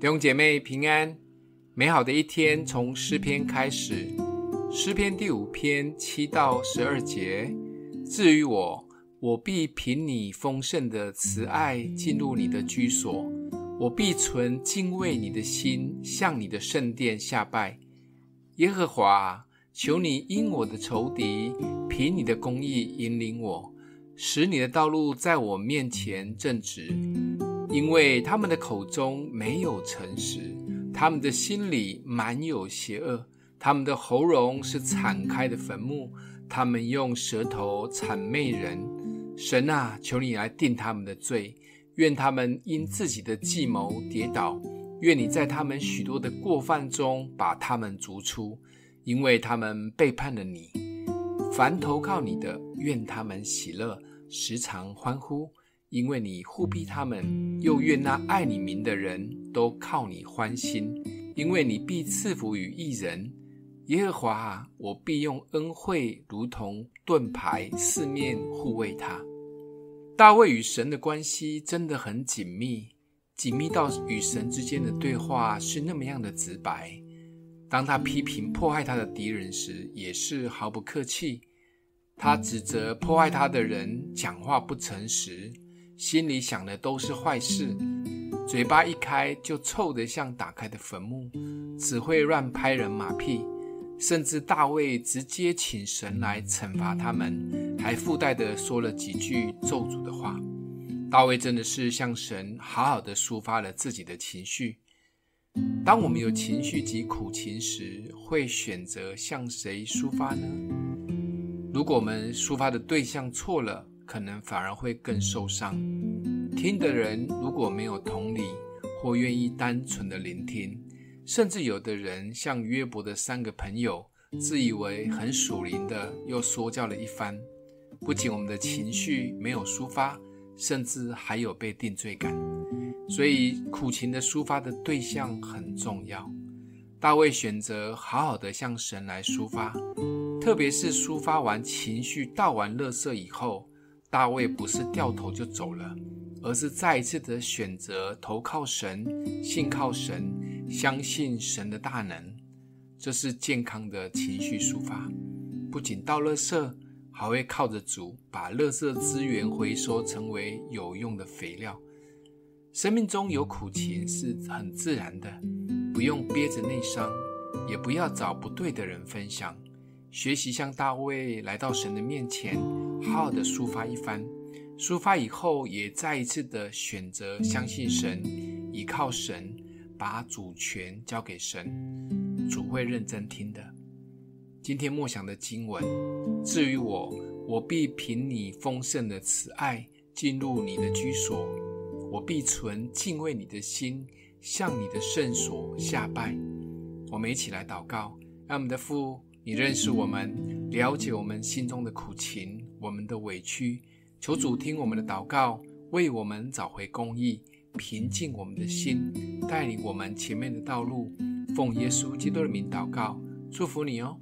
弟兄姐妹平安，美好的一天从诗篇开始。诗篇第五篇七到十二节：至于我，我必凭你丰盛的慈爱进入你的居所，我必存敬畏你的心，向你的圣殿下拜。耶和华，求你因我的仇敌，凭你的公义引领我，使你的道路在我面前正直。因为他们的口中没有诚实，他们的心里满有邪恶，他们的喉咙是敞开的坟墓，他们用舌头谄媚人。神啊，求你来定他们的罪，愿他们因自己的计谋跌倒，愿你在他们许多的过犯中把他们逐出，因为他们背叛了你。凡投靠你的，愿他们喜乐，时常欢呼。因为你护庇他们，又愿那爱你名的人都靠你欢心。因为你必赐福于一人，耶和华，我必用恩惠如同盾牌，四面护卫他。大卫与神的关系真的很紧密，紧密到与神之间的对话是那么样的直白。当他批评迫害他的敌人时，也是毫不客气。他指责迫害他的人讲话不诚实。心里想的都是坏事，嘴巴一开就臭得像打开的坟墓，只会乱拍人马屁。甚至大卫直接请神来惩罚他们，还附带的说了几句咒诅的话。大卫真的是向神好好的抒发了自己的情绪。当我们有情绪及苦情时，会选择向谁抒发呢？如果我们抒发的对象错了，可能反而会更受伤。听的人如果没有同理，或愿意单纯的聆听，甚至有的人像约伯的三个朋友，自以为很属灵的，又说教了一番。不仅我们的情绪没有抒发，甚至还有被定罪感。所以苦情的抒发的对象很重要。大卫选择好好的向神来抒发，特别是抒发完情绪、倒完垃圾以后。大卫不是掉头就走了，而是再一次的选择投靠神、信靠神、相信神的大能。这是健康的情绪抒发。不仅倒垃圾，还会靠着主把垃圾资源回收，成为有用的肥料。生命中有苦情是很自然的，不用憋着内伤，也不要找不对的人分享。学习像大卫来到神的面前，好好的抒发一番。抒发以后，也再一次的选择相信神，依靠神，把主权交给神，主会认真听的。今天默想的经文：至于我，我必凭你丰盛的慈爱进入你的居所，我必存敬畏你的心，向你的圣所下拜。我们一起来祷告，让我们的父。你认识我们，了解我们心中的苦情，我们的委屈。求主听我们的祷告，为我们找回公义，平静我们的心，带领我们前面的道路。奉耶稣基督的名祷告，祝福你哦。